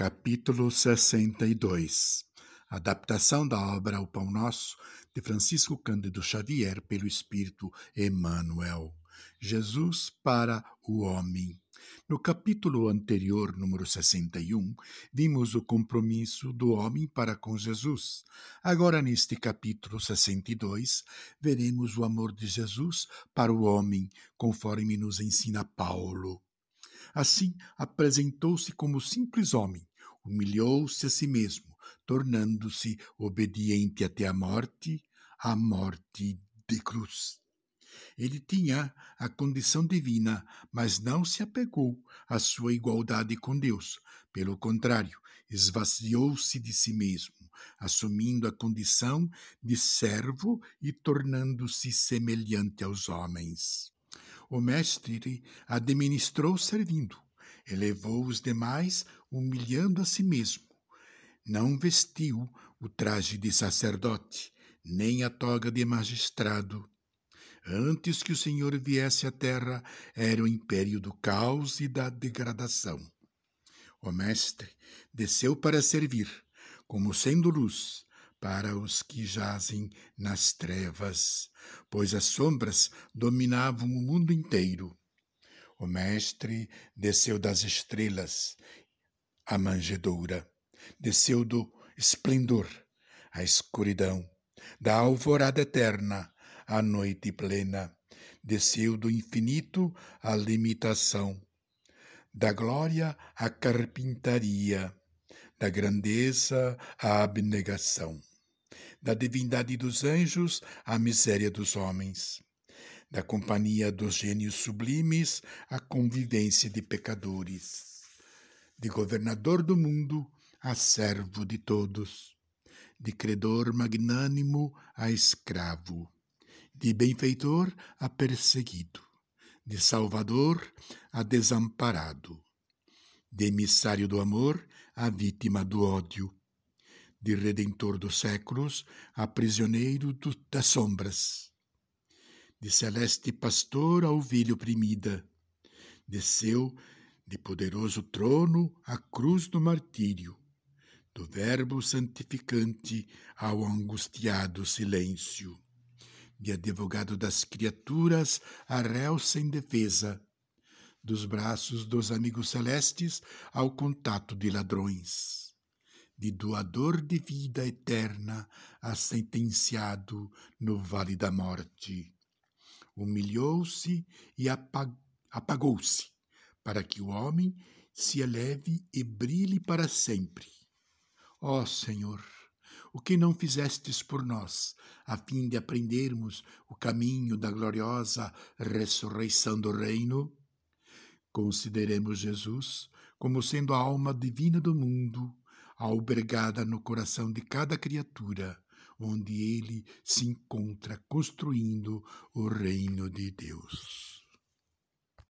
Capítulo 62 Adaptação da obra O Pão Nosso, de Francisco Cândido Xavier, pelo Espírito Emmanuel. Jesus para o homem. No capítulo anterior, número 61, vimos o compromisso do homem para com Jesus. Agora, neste capítulo 62, veremos o amor de Jesus para o homem, conforme nos ensina Paulo. Assim, apresentou-se como simples homem, humilhou-se a si mesmo, tornando-se obediente até a morte, a morte de cruz. Ele tinha a condição divina, mas não se apegou à sua igualdade com Deus. Pelo contrário, esvaziou-se de si mesmo, assumindo a condição de servo e tornando-se semelhante aos homens. O Mestre administrou servindo, elevou os demais, humilhando a si mesmo. Não vestiu o traje de sacerdote, nem a toga de magistrado. Antes que o Senhor viesse à terra, era o império do caos e da degradação. O Mestre desceu para servir, como sendo luz, para os que jazem nas trevas, pois as sombras dominavam o mundo inteiro. O Mestre desceu das estrelas, a manjedoura, desceu do esplendor, a escuridão, da alvorada eterna, a noite plena, desceu do infinito à limitação, da glória à carpintaria, da grandeza à abnegação. Da divindade dos anjos à miséria dos homens, da companhia dos gênios sublimes à convivência de pecadores, de governador do mundo a servo de todos, de credor magnânimo a escravo, de benfeitor a perseguido, de salvador a desamparado, de emissário do amor a vítima do ódio, de redentor dos séculos a prisioneiro do, das sombras. De celeste pastor a ovelha oprimida, desceu de poderoso trono à cruz do martírio, do Verbo santificante ao angustiado silêncio, de advogado das criaturas a réu sem defesa, dos braços dos amigos celestes ao contato de ladrões. De doador de vida eterna a sentenciado no vale da morte. Humilhou-se e apagou-se, para que o homem se eleve e brilhe para sempre. Ó Senhor, o que não fizestes por nós, a fim de aprendermos o caminho da gloriosa ressurreição do reino? Consideremos Jesus como sendo a alma divina do mundo, albergada no coração de cada criatura, onde ele se encontra construindo o reino de Deus.